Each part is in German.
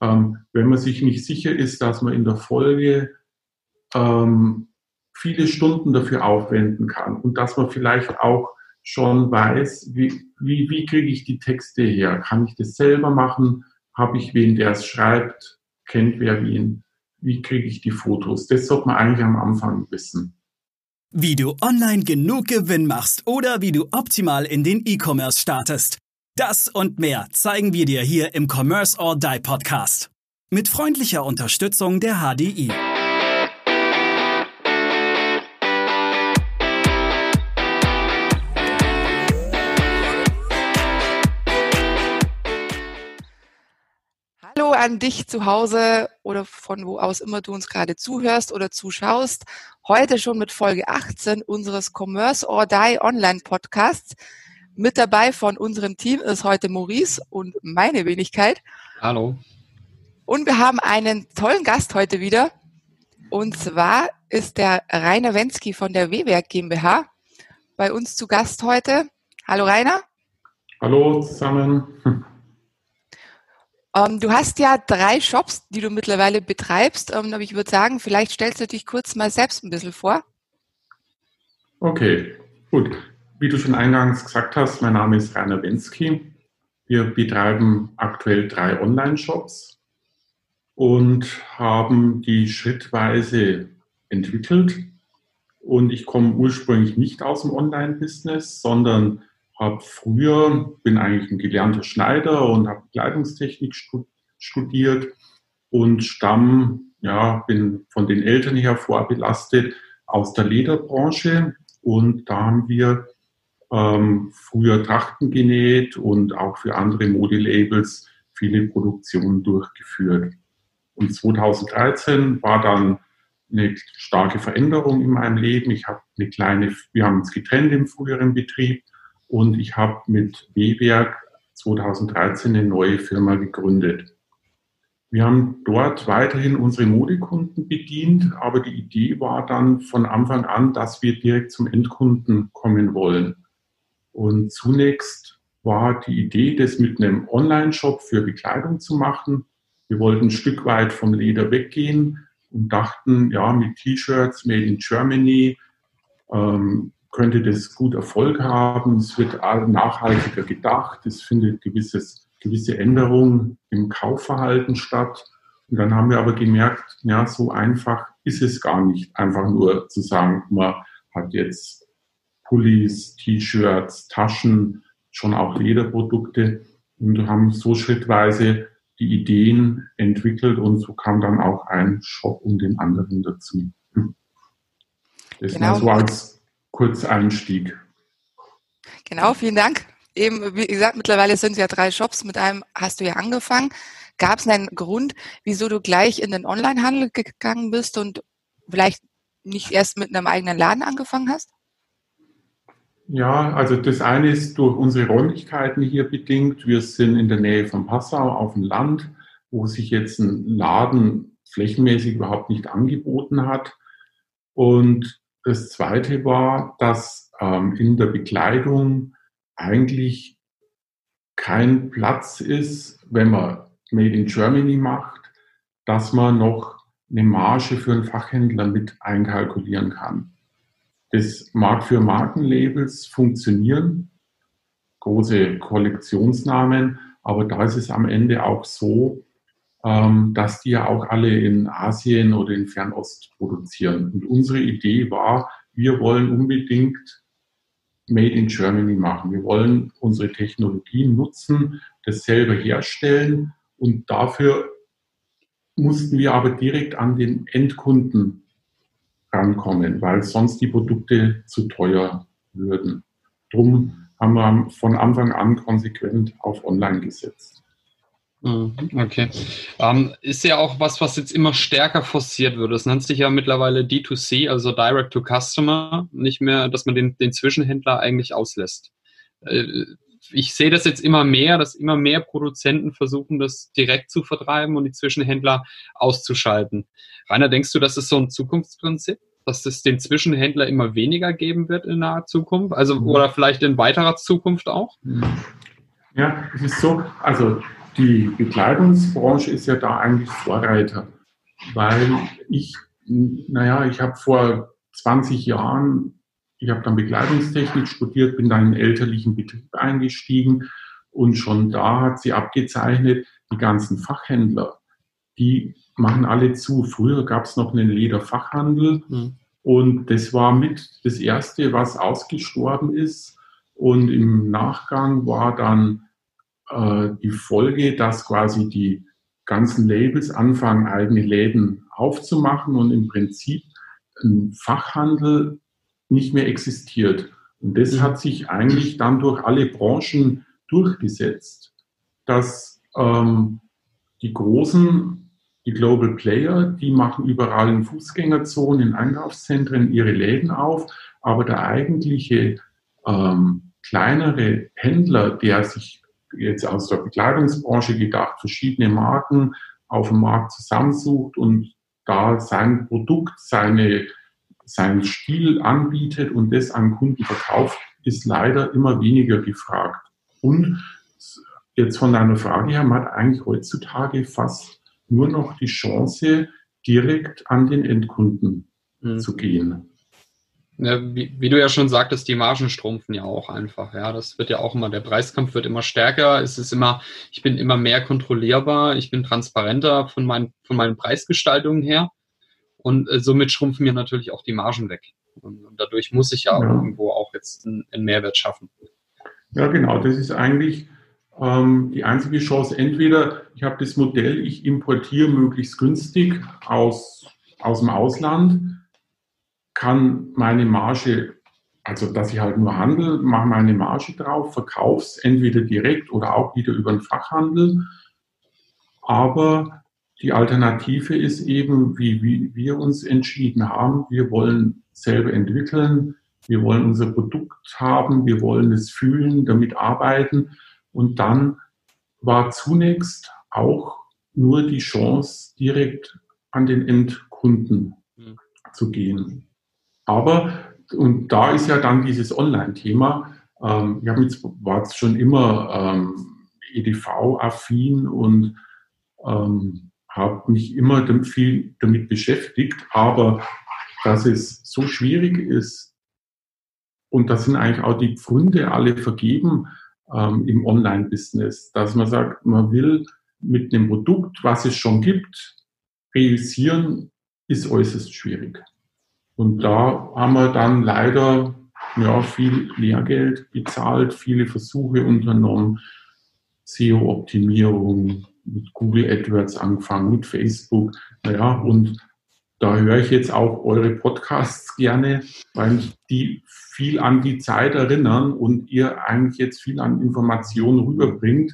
ähm, wenn man sich nicht sicher ist, dass man in der Folge ähm, viele Stunden dafür aufwenden kann und dass man vielleicht auch schon weiß, wie, wie, wie kriege ich die Texte her? Kann ich das selber machen? Habe ich wen, der es schreibt? Kennt wer wen? Wie kriege ich die Fotos? Das sollte man eigentlich am Anfang wissen. Wie du online genug Gewinn machst oder wie du optimal in den E-Commerce startest. Das und mehr zeigen wir dir hier im Commerce or Die Podcast. Mit freundlicher Unterstützung der HDI. Hallo an dich zu Hause oder von wo aus immer du uns gerade zuhörst oder zuschaust. Heute schon mit Folge 18 unseres Commerce or Die Online Podcasts. Mit dabei von unserem Team ist heute Maurice und meine Wenigkeit. Hallo. Und wir haben einen tollen Gast heute wieder. Und zwar ist der Rainer Wensky von der W-Werk GmbH bei uns zu Gast heute. Hallo Rainer. Hallo zusammen. Ähm, du hast ja drei Shops, die du mittlerweile betreibst. Ähm, aber ich würde sagen, vielleicht stellst du dich kurz mal selbst ein bisschen vor. Okay, gut. Wie du schon eingangs gesagt hast, mein Name ist Rainer Wensky. Wir betreiben aktuell drei Online-Shops und haben die schrittweise entwickelt. Und ich komme ursprünglich nicht aus dem Online-Business, sondern habe früher, bin eigentlich ein gelernter Schneider und habe Kleidungstechnik studiert und stamm, ja, bin von den Eltern her vorbelastet aus der Lederbranche und da haben wir ähm, früher Trachten genäht und auch für andere Modelabels viele Produktionen durchgeführt. Und 2013 war dann eine starke Veränderung in meinem Leben. Ich habe eine kleine, wir haben uns getrennt im früheren Betrieb und ich habe mit W-Werk 2013 eine neue Firma gegründet. Wir haben dort weiterhin unsere Modekunden bedient, aber die Idee war dann von Anfang an, dass wir direkt zum Endkunden kommen wollen. Und zunächst war die Idee, das mit einem Online-Shop für Bekleidung zu machen. Wir wollten ein Stück weit vom Leder weggehen und dachten, ja, mit T-Shirts made in Germany ähm, könnte das gut Erfolg haben. Es wird nachhaltiger gedacht. Es findet gewisses, gewisse Änderungen im Kaufverhalten statt. Und dann haben wir aber gemerkt, ja, so einfach ist es gar nicht. Einfach nur zu sagen, man hat jetzt Pullis, T-Shirts, Taschen, schon auch Lederprodukte und haben so schrittweise die Ideen entwickelt und so kam dann auch ein Shop um den anderen dazu. Das genau. war so als Kurzeinstieg. Genau, vielen Dank. Eben, wie gesagt, mittlerweile sind es ja drei Shops. Mit einem hast du ja angefangen. Gab es einen Grund, wieso du gleich in den Onlinehandel gegangen bist und vielleicht nicht erst mit einem eigenen Laden angefangen hast? Ja, also das eine ist durch unsere Räumlichkeiten hier bedingt. Wir sind in der Nähe von Passau auf dem Land, wo sich jetzt ein Laden flächenmäßig überhaupt nicht angeboten hat. Und das Zweite war, dass ähm, in der Bekleidung eigentlich kein Platz ist, wenn man Made in Germany macht, dass man noch eine Marge für einen Fachhändler mit einkalkulieren kann. Das mag für Markenlabels funktionieren, große Kollektionsnamen, aber da ist es am Ende auch so, ähm, dass die ja auch alle in Asien oder in Fernost produzieren. Und unsere Idee war, wir wollen unbedingt Made in Germany machen. Wir wollen unsere Technologien nutzen, das selber herstellen und dafür mussten wir aber direkt an den Endkunden rankommen, weil sonst die Produkte zu teuer würden. Drum haben wir von Anfang an konsequent auf Online gesetzt. Mhm, okay. Ähm, ist ja auch was, was jetzt immer stärker forciert wird. Das nennt sich ja mittlerweile D2C, also Direct to Customer, nicht mehr, dass man den, den Zwischenhändler eigentlich auslässt. Äh, ich sehe das jetzt immer mehr, dass immer mehr Produzenten versuchen, das direkt zu vertreiben und die Zwischenhändler auszuschalten. Rainer, denkst du, das ist so ein Zukunftsprinzip? Dass es den Zwischenhändler immer weniger geben wird in naher Zukunft? Also, mhm. oder vielleicht in weiterer Zukunft auch? Ja, es ist so, also die Bekleidungsbranche ist ja da eigentlich Vorreiter, weil ich, naja, ich habe vor 20 Jahren, ich habe dann Bekleidungstechnik studiert, bin dann in einen elterlichen Betrieb eingestiegen und schon da hat sie abgezeichnet, die ganzen Fachhändler, die machen alle zu. Früher gab es noch einen Lederfachhandel mhm. und das war mit das Erste, was ausgestorben ist. Und im Nachgang war dann äh, die Folge, dass quasi die ganzen Labels anfangen, eigene Läden aufzumachen und im Prinzip ein Fachhandel nicht mehr existiert. Und das mhm. hat sich eigentlich dann durch alle Branchen durchgesetzt, dass ähm, die großen, die Global Player, die machen überall in Fußgängerzonen, in Einkaufszentren ihre Läden auf, aber der eigentliche ähm, kleinere Händler, der sich jetzt aus der Bekleidungsbranche gedacht, verschiedene Marken auf dem Markt zusammensucht und da sein Produkt, seine, seinen Stil anbietet und das an Kunden verkauft, ist leider immer weniger gefragt. Und jetzt von deiner Frage her, man hat eigentlich heutzutage fast nur noch die Chance, direkt an den Endkunden mhm. zu gehen. Ja, wie, wie, du ja schon sagtest, die Margen strumpfen ja auch einfach. Ja, das wird ja auch immer, der Preiskampf wird immer stärker. Es ist immer, ich bin immer mehr kontrollierbar, ich bin transparenter von meinen, von meinen Preisgestaltungen her. Und äh, somit schrumpfen mir natürlich auch die Margen weg. Und, und dadurch muss ich ja, ja. irgendwo auch jetzt einen, einen Mehrwert schaffen. Ja, genau. Das ist eigentlich ähm, die einzige Chance. Entweder ich habe das Modell, ich importiere möglichst günstig aus, aus dem Ausland, kann meine Marge, also dass ich halt nur handel, mache meine Marge drauf, verkaufe es entweder direkt oder auch wieder über den Fachhandel. Aber die Alternative ist eben, wie, wie wir uns entschieden haben, wir wollen selber entwickeln, wir wollen unser Produkt haben, wir wollen es fühlen, damit arbeiten. Und dann war zunächst auch nur die Chance, direkt an den Endkunden mhm. zu gehen. Aber, und da ist ja dann dieses Online-Thema, ähm, ich habe jetzt, war jetzt schon immer ähm, EDV-affin und ähm, habe mich immer viel damit beschäftigt, aber dass es so schwierig ist, und das sind eigentlich auch die Pfründe alle vergeben ähm, im Online-Business, dass man sagt, man will mit einem Produkt, was es schon gibt, realisieren, ist äußerst schwierig. Und da haben wir dann leider ja, viel Lehrgeld bezahlt, viele Versuche unternommen, SEO-Optimierung, mit Google AdWords angefangen, mit Facebook. Naja, und da höre ich jetzt auch eure Podcasts gerne, weil mich die viel an die Zeit erinnern und ihr eigentlich jetzt viel an Informationen rüberbringt,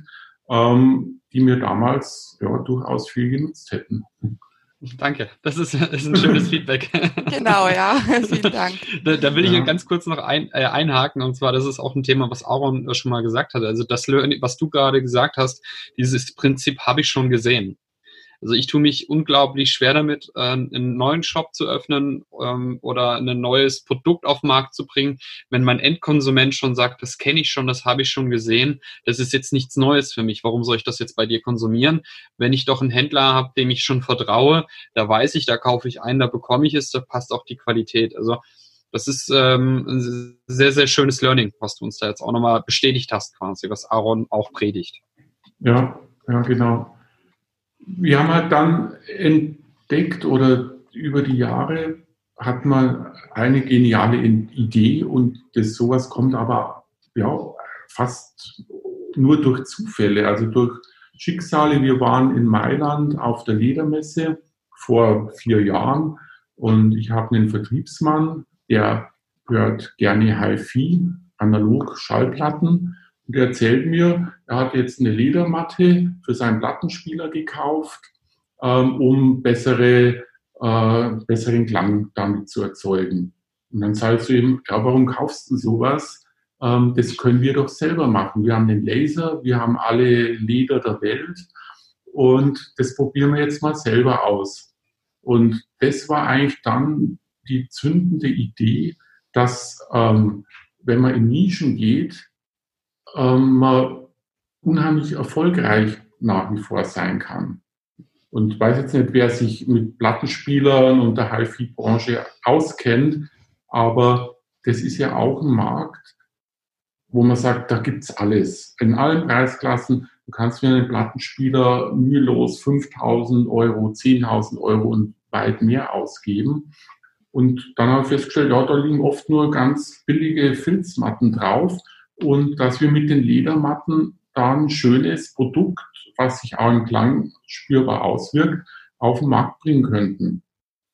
ähm, die mir damals ja, durchaus viel genutzt hätten. Danke, das ist, das ist ein schönes Feedback. Genau, ja, vielen Dank. Da, da will ich ja. ganz kurz noch ein, äh, einhaken und zwar, das ist auch ein Thema, was Aaron schon mal gesagt hat. Also das, was du gerade gesagt hast, dieses Prinzip habe ich schon gesehen. Also ich tue mich unglaublich schwer damit, äh, einen neuen Shop zu öffnen ähm, oder ein neues Produkt auf den Markt zu bringen, wenn mein Endkonsument schon sagt, das kenne ich schon, das habe ich schon gesehen, das ist jetzt nichts Neues für mich, warum soll ich das jetzt bei dir konsumieren? Wenn ich doch einen Händler habe, dem ich schon vertraue, da weiß ich, da kaufe ich ein, da bekomme ich es, da passt auch die Qualität. Also das ist ähm, ein sehr, sehr schönes Learning, was du uns da jetzt auch nochmal bestätigt hast, quasi, was Aaron auch predigt. Ja, ja, genau wir haben halt dann entdeckt oder über die Jahre hat man eine geniale Idee und das sowas kommt aber ja fast nur durch Zufälle, also durch Schicksale. Wir waren in Mailand auf der Ledermesse vor vier Jahren und ich habe einen Vertriebsmann, der hört gerne HiFi, analog Schallplatten und er erzählt mir, er hat jetzt eine Ledermatte für seinen Plattenspieler gekauft, ähm, um bessere, äh, besseren Klang damit zu erzeugen. Und dann sagst du ihm, ja, warum kaufst du sowas? Ähm, das können wir doch selber machen. Wir haben den Laser, wir haben alle Leder der Welt und das probieren wir jetzt mal selber aus. Und das war eigentlich dann die zündende Idee, dass ähm, wenn man in Nischen geht, ähm, unheimlich erfolgreich nach wie vor sein kann. Und ich weiß jetzt nicht, wer sich mit Plattenspielern und der HiFi-Branche auskennt, aber das ist ja auch ein Markt, wo man sagt, da gibt's alles. In allen Preisklassen. Du kannst für einen Plattenspieler mühelos 5000 Euro, 10.000 Euro und weit mehr ausgeben. Und dann habe ich festgestellt, ja, da liegen oft nur ganz billige Filzmatten drauf und dass wir mit den Ledermatten da ein schönes Produkt, was sich auch im Klang spürbar auswirkt, auf den Markt bringen könnten.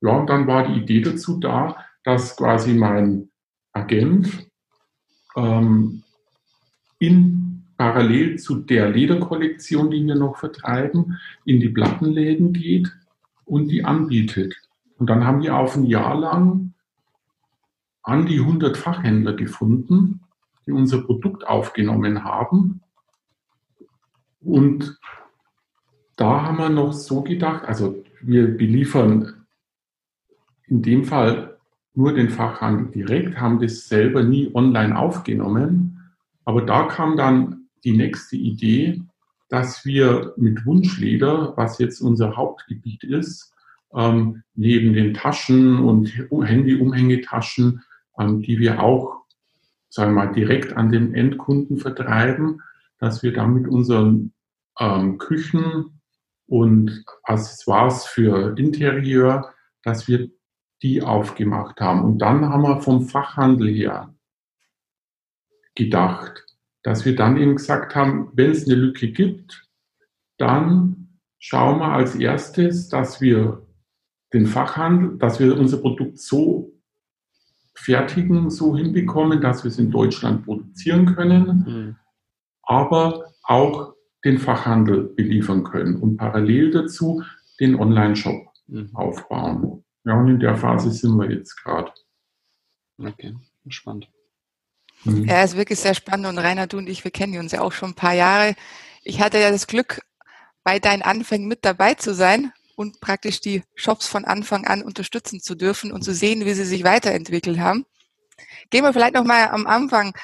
Ja, und dann war die Idee dazu da, dass quasi mein Agent ähm, in parallel zu der Lederkollektion, die wir noch vertreiben, in die Plattenläden geht und die anbietet. Und dann haben wir auf ein Jahr lang an die 100 Fachhändler gefunden, die unser Produkt aufgenommen haben. Und da haben wir noch so gedacht, also wir beliefern in dem Fall nur den Fachhandel direkt, haben das selber nie online aufgenommen. Aber da kam dann die nächste Idee, dass wir mit Wunschleder, was jetzt unser Hauptgebiet ist, ähm, neben den Taschen und Handy-Umhängetaschen, ähm, die wir auch, sagen wir mal, direkt an den Endkunden vertreiben, dass wir damit unseren ähm, Küchen und Accessoires für Interieur, dass wir die aufgemacht haben. Und dann haben wir vom Fachhandel her gedacht, dass wir dann eben gesagt haben, wenn es eine Lücke gibt, dann schauen wir als erstes, dass wir den Fachhandel, dass wir unser Produkt so fertigen, so hinbekommen, dass wir es in Deutschland produzieren können, mhm. aber auch den Fachhandel beliefern können und parallel dazu den Online-Shop mhm. aufbauen. Ja, und in der Phase sind wir jetzt gerade. Okay, spannend. Mhm. Ja, ist wirklich sehr spannend und Rainer, du und ich, wir kennen uns ja auch schon ein paar Jahre. Ich hatte ja das Glück, bei deinen Anfängen mit dabei zu sein und praktisch die Shops von Anfang an unterstützen zu dürfen und zu sehen, wie sie sich weiterentwickelt haben. Gehen wir vielleicht noch mal am Anfang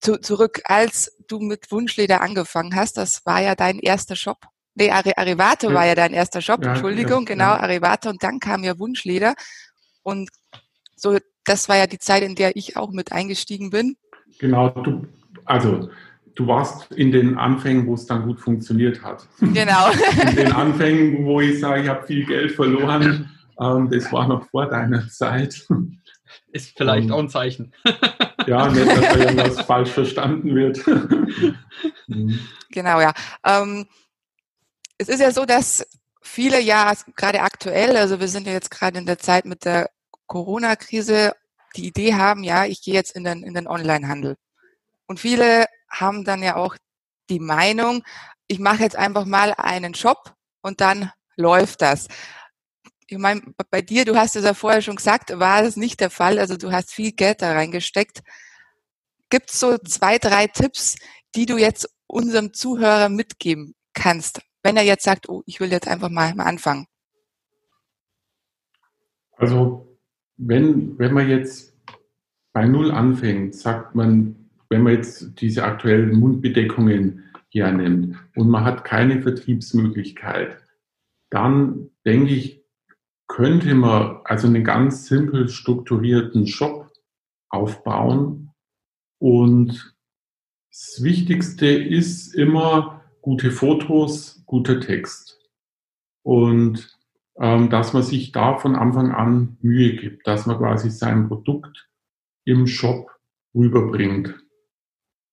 zu, zurück, als du mit Wunschleder angefangen hast. Das war ja dein erster Shop. Nee, Arrivato ja. war ja dein erster Shop, ja, Entschuldigung, ja, genau, Arrivato. Und dann kam ja Wunschleder. Und so, das war ja die Zeit, in der ich auch mit eingestiegen bin. Genau, du, also du warst in den Anfängen, wo es dann gut funktioniert hat. Genau. in den Anfängen, wo ich sage, ich habe viel Geld verloren, ähm, das war noch vor deiner Zeit. Ist vielleicht ähm, auch ein Zeichen. ja, nicht, dass da irgendwas falsch verstanden wird. genau, ja. Ähm, es ist ja so, dass viele ja gerade aktuell, also wir sind ja jetzt gerade in der Zeit mit der Corona-Krise, die Idee haben, ja, ich gehe jetzt in den, in den Online-Handel. Und viele haben dann ja auch die Meinung, ich mache jetzt einfach mal einen Shop und dann läuft das. Ich meine, bei dir, du hast es ja vorher schon gesagt, war das nicht der Fall. Also du hast viel Geld da reingesteckt. Gibt es so zwei, drei Tipps, die du jetzt unserem Zuhörer mitgeben kannst, wenn er jetzt sagt, oh, ich will jetzt einfach mal, anfangen? Also wenn, wenn man jetzt bei Null anfängt, sagt man, wenn man jetzt diese aktuellen Mundbedeckungen hernimmt und man hat keine Vertriebsmöglichkeit, dann denke ich, könnte man also einen ganz simpel strukturierten Shop aufbauen. Und das Wichtigste ist immer gute Fotos, guter Text. Und ähm, dass man sich da von Anfang an Mühe gibt, dass man quasi sein Produkt im Shop rüberbringt.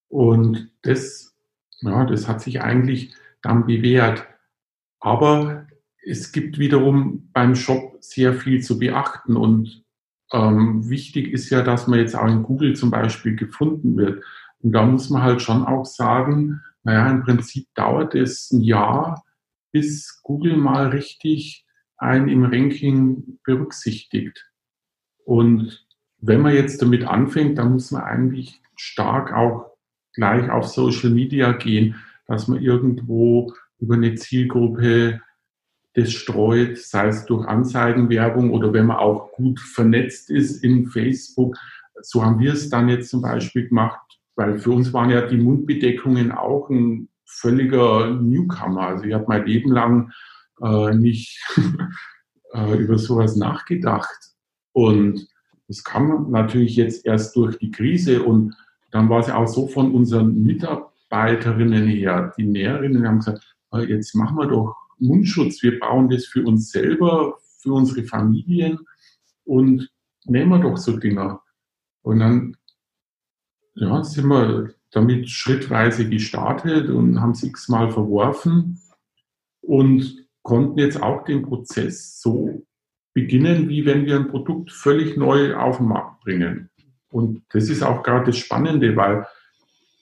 Und das, ja, das hat sich eigentlich dann bewährt. Aber es gibt wiederum beim Shop sehr viel zu beachten und ähm, wichtig ist ja, dass man jetzt auch in Google zum Beispiel gefunden wird. Und da muss man halt schon auch sagen, naja, im Prinzip dauert es ein Jahr, bis Google mal richtig einen im Ranking berücksichtigt. Und wenn man jetzt damit anfängt, dann muss man eigentlich stark auch gleich auf Social Media gehen, dass man irgendwo über eine Zielgruppe das streut, sei es durch Anzeigenwerbung oder wenn man auch gut vernetzt ist in Facebook. So haben wir es dann jetzt zum Beispiel gemacht, weil für uns waren ja die Mundbedeckungen auch ein völliger Newcomer. Also ich habe mein Leben lang äh, nicht äh, über sowas nachgedacht. Und das kam natürlich jetzt erst durch die Krise und dann war es auch so von unseren Mitarbeiterinnen her, die Näherinnen haben gesagt, jetzt machen wir doch Mundschutz, wir bauen das für uns selber, für unsere Familien und nehmen wir doch so Dinger. Und dann ja, sind wir damit schrittweise gestartet und haben es x-mal verworfen und konnten jetzt auch den Prozess so beginnen, wie wenn wir ein Produkt völlig neu auf den Markt bringen. Und das ist auch gerade das Spannende, weil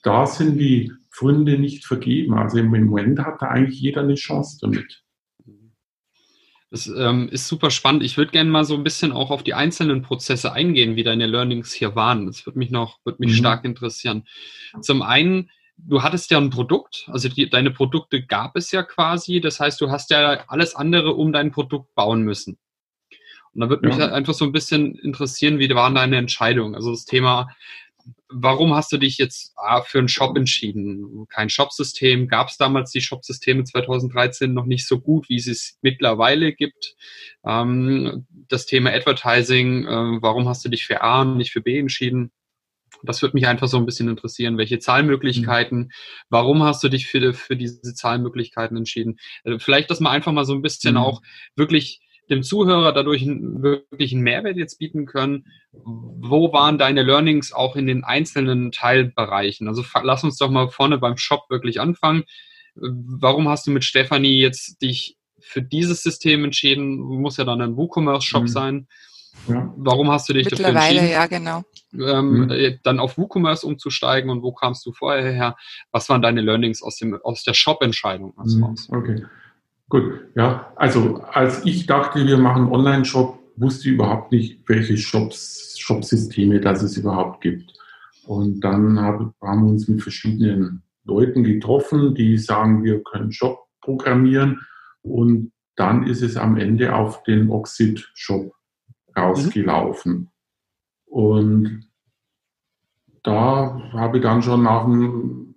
da sind die Gründe nicht vergeben. Also im Moment hat da eigentlich jeder eine Chance damit. Das ähm, ist super spannend. Ich würde gerne mal so ein bisschen auch auf die einzelnen Prozesse eingehen, wie deine Learnings hier waren. Das würde mich noch, würde mich mhm. stark interessieren. Zum einen, du hattest ja ein Produkt, also die, deine Produkte gab es ja quasi. Das heißt, du hast ja alles andere um dein Produkt bauen müssen. Und da würde mich ja. einfach so ein bisschen interessieren, wie waren deine Entscheidungen? Also das Thema warum hast du dich jetzt ah, für einen Shop entschieden? Kein Shopsystem. Gab es damals die Shopsysteme 2013 noch nicht so gut, wie es es mittlerweile gibt? Ähm, das Thema Advertising, äh, warum hast du dich für A und nicht für B entschieden? Das würde mich einfach so ein bisschen interessieren. Welche Zahlmöglichkeiten? Mhm. Warum hast du dich für, für diese Zahlmöglichkeiten entschieden? Äh, vielleicht, dass man einfach mal so ein bisschen mhm. auch wirklich dem Zuhörer dadurch wirklich einen Mehrwert jetzt bieten können. Wo waren deine Learnings auch in den einzelnen Teilbereichen? Also lass uns doch mal vorne beim Shop wirklich anfangen. Warum hast du mit Stefanie jetzt dich für dieses System entschieden? Muss ja dann ein WooCommerce-Shop mhm. sein. Ja. Warum hast du dich dafür entschieden? ja, genau. Ähm, mhm. Äh, dann auf WooCommerce umzusteigen und wo kamst du vorher her? Was waren deine Learnings aus, dem, aus der Shop-Entscheidung? Mhm. Okay. Gut, ja, also als ich dachte, wir machen Online-Shop, wusste ich überhaupt nicht, welche Shops, Shopsysteme das es überhaupt gibt. Und dann haben wir uns mit verschiedenen Leuten getroffen, die sagen, wir können Shop programmieren. Und dann ist es am Ende auf den Oxid-Shop rausgelaufen. Mhm. Und da habe ich dann schon nach einem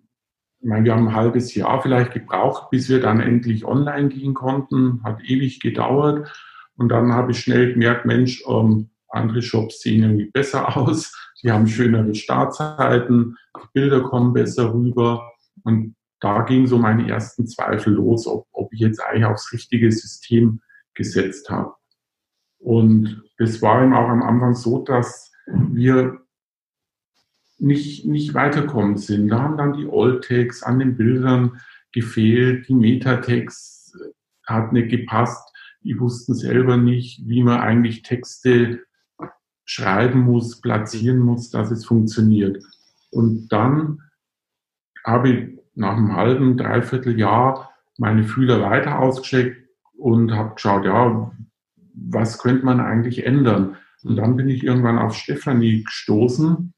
ich meine, wir haben ein halbes Jahr vielleicht gebraucht, bis wir dann endlich online gehen konnten. Hat ewig gedauert. Und dann habe ich schnell gemerkt, Mensch, ähm, andere Shops sehen irgendwie besser aus. Die haben schönere Startzeiten, die Bilder kommen besser rüber. Und da ging so meine ersten Zweifel los, ob, ob ich jetzt eigentlich aufs richtige System gesetzt habe. Und das war eben auch am Anfang so, dass wir nicht, nicht weiterkommen sind. Da haben dann die Old-Tags an den Bildern gefehlt, die Metatext hat nicht gepasst. Die wussten selber nicht, wie man eigentlich Texte schreiben muss, platzieren muss, dass es funktioniert. Und dann habe ich nach einem halben, dreiviertel Jahr meine Fühler weiter ausgecheckt und habe geschaut, ja, was könnte man eigentlich ändern? Und dann bin ich irgendwann auf Stefanie gestoßen,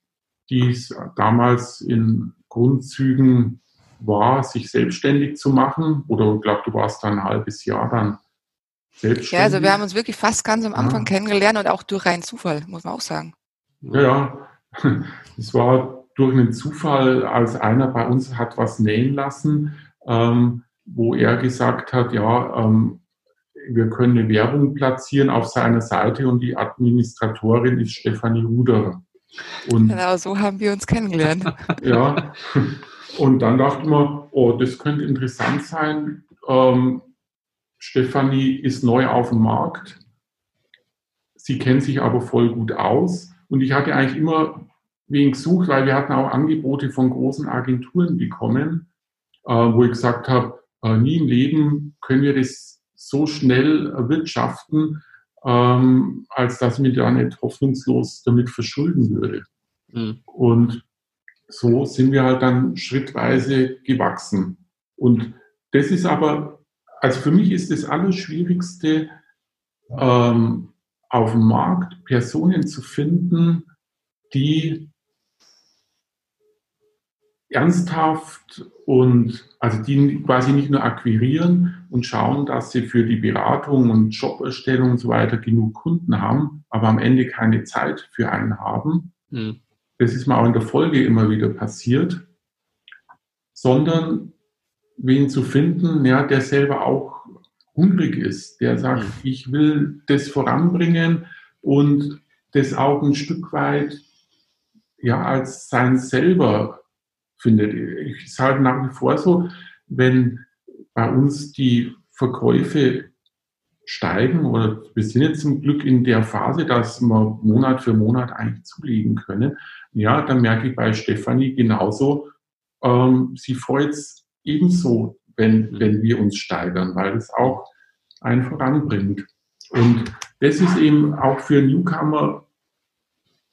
die es damals in Grundzügen war, sich selbstständig zu machen? Oder ich glaube, du warst da ein halbes Jahr dann selbstständig? Ja, also wir haben uns wirklich fast ganz am Anfang ja. kennengelernt und auch durch reinen Zufall, muss man auch sagen. Ja, ja. Es war durch einen Zufall, als einer bei uns hat was nähen lassen, ähm, wo er gesagt hat, ja, ähm, wir können eine Werbung platzieren auf seiner Seite und die Administratorin ist Stefanie Ruderer. Und, genau, so haben wir uns kennengelernt. ja, und dann dachten wir, oh, das könnte interessant sein. Ähm, Stefanie ist neu auf dem Markt. Sie kennt sich aber voll gut aus. Und ich hatte eigentlich immer wen gesucht, weil wir hatten auch Angebote von großen Agenturen bekommen, äh, wo ich gesagt habe, äh, nie im Leben können wir das so schnell erwirtschaften, ähm, als dass ich mich da nicht hoffnungslos damit verschulden würde. Mhm. Und so sind wir halt dann schrittweise gewachsen. Und das ist aber, also für mich ist das Allerschwierigste, ähm, auf dem Markt Personen zu finden, die ernsthaft und also die quasi nicht nur akquirieren und schauen, dass sie für die Beratung und Joberstellung und so weiter genug Kunden haben, aber am Ende keine Zeit für einen haben. Mhm. Das ist mir auch in der Folge immer wieder passiert, sondern wen zu finden, ja, der selber auch hungrig ist, der sagt, mhm. ich will das voranbringen und das auch ein Stück weit ja als sein selber findet. Ich sage nach wie vor so, wenn bei uns die Verkäufe steigen oder wir sind jetzt zum Glück in der Phase, dass wir Monat für Monat eigentlich zulegen können, ja, dann merke ich bei Stefanie genauso, ähm, sie freut es ebenso, wenn, wenn wir uns steigern, weil es auch einen voranbringt. Und das ist eben auch für Newcomer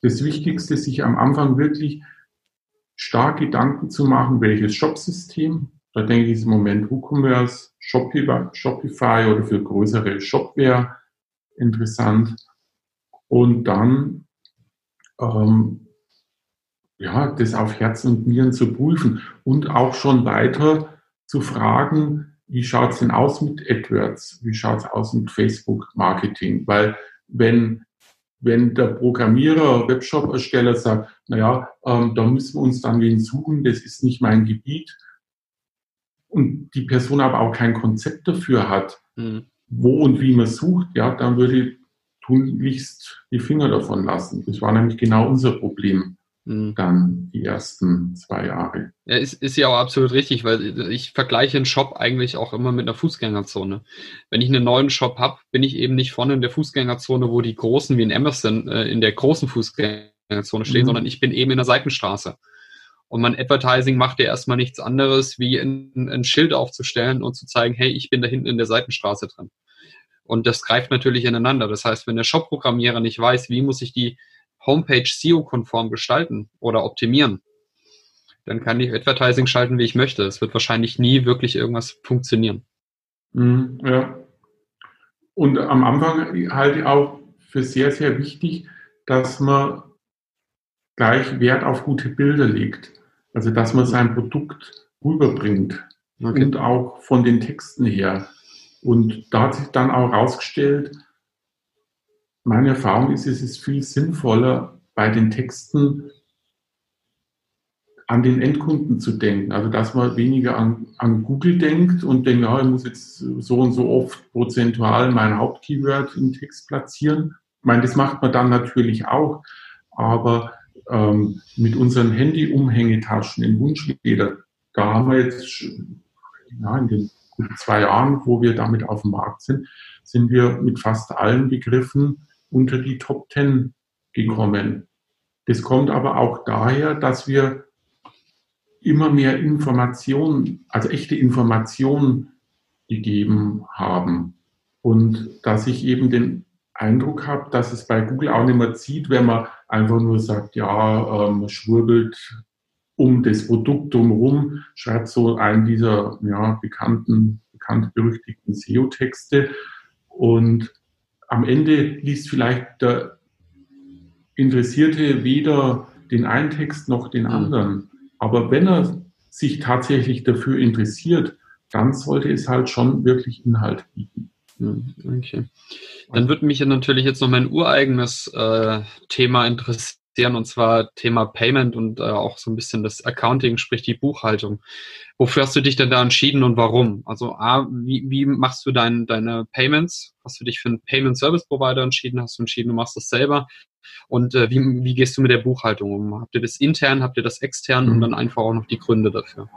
das Wichtigste, sich am Anfang wirklich stark Gedanken zu machen, welches Shopsystem, da denke ich im Moment WooCommerce, Shopify oder für größere Shopware interessant. Und dann ähm, ja, das auf Herz und Nieren zu prüfen und auch schon weiter zu fragen, wie schaut es denn aus mit AdWords? Wie schaut es aus mit Facebook-Marketing? Weil wenn, wenn der Programmierer, Webshop-Ersteller sagt, naja, ähm, da müssen wir uns dann wen suchen, das ist nicht mein Gebiet, und die Person aber auch kein Konzept dafür hat, mhm. wo und wie man sucht, ja, dann würde ich tunlichst die Finger davon lassen. Das war nämlich genau unser Problem. Dann die ersten zwei Jahre. Ja, ist, ist ja auch absolut richtig, weil ich vergleiche einen Shop eigentlich auch immer mit einer Fußgängerzone. Wenn ich einen neuen Shop habe, bin ich eben nicht vorne in der Fußgängerzone, wo die Großen wie in Emerson äh, in der großen Fußgängerzone stehen, mhm. sondern ich bin eben in der Seitenstraße. Und mein Advertising macht ja erstmal nichts anderes, wie ein, ein Schild aufzustellen und zu zeigen, hey, ich bin da hinten in der Seitenstraße drin. Und das greift natürlich ineinander. Das heißt, wenn der Shop-Programmierer nicht weiß, wie muss ich die Homepage SEO-konform gestalten oder optimieren, dann kann ich Advertising schalten, wie ich möchte. Es wird wahrscheinlich nie wirklich irgendwas funktionieren. Mhm, ja. Und am Anfang halte ich auch für sehr, sehr wichtig, dass man gleich Wert auf gute Bilder legt. Also, dass man sein Produkt rüberbringt okay. und auch von den Texten her. Und da hat sich dann auch herausgestellt, meine Erfahrung ist, es ist viel sinnvoller, bei den Texten an den Endkunden zu denken. Also, dass man weniger an, an Google denkt und denkt, ja, ich muss jetzt so und so oft prozentual mein Hauptkeyword im Text platzieren. Ich meine, das macht man dann natürlich auch, aber ähm, mit unseren Handy-Umhängetaschen in Wunschleder, da haben wir jetzt ja, in den zwei Jahren, wo wir damit auf dem Markt sind, sind wir mit fast allen Begriffen unter die Top 10 gekommen. Das kommt aber auch daher, dass wir immer mehr Informationen, also echte Informationen gegeben haben. Und dass ich eben den Eindruck habe, dass es bei Google auch nicht mehr zieht, wenn man einfach nur sagt, ja, ähm, schwurbelt um das Produkt drumherum, schreibt so einen dieser ja, bekannten, bekannt berüchtigten SEO-Texte und am Ende liest vielleicht der Interessierte weder den einen Text noch den mhm. anderen. Aber wenn er sich tatsächlich dafür interessiert, dann sollte es halt schon wirklich Inhalt bieten. Okay. Dann würde mich natürlich jetzt noch mein ureigenes äh, Thema interessieren, und zwar Thema Payment und äh, auch so ein bisschen das Accounting, sprich die Buchhaltung. Wofür hast du dich denn da entschieden und warum? Also A, wie, wie machst du dein, deine Payments? Hast du dich für einen Payment Service Provider entschieden? Hast du entschieden, du machst das selber? Und äh, wie, wie gehst du mit der Buchhaltung um? Habt ihr das intern, habt ihr das extern mhm. und dann einfach auch noch die Gründe dafür?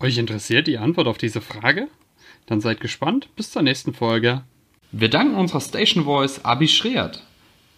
Euch interessiert die Antwort auf diese Frage? Dann seid gespannt. Bis zur nächsten Folge. Wir danken unserer Station Voice Abi Schreert.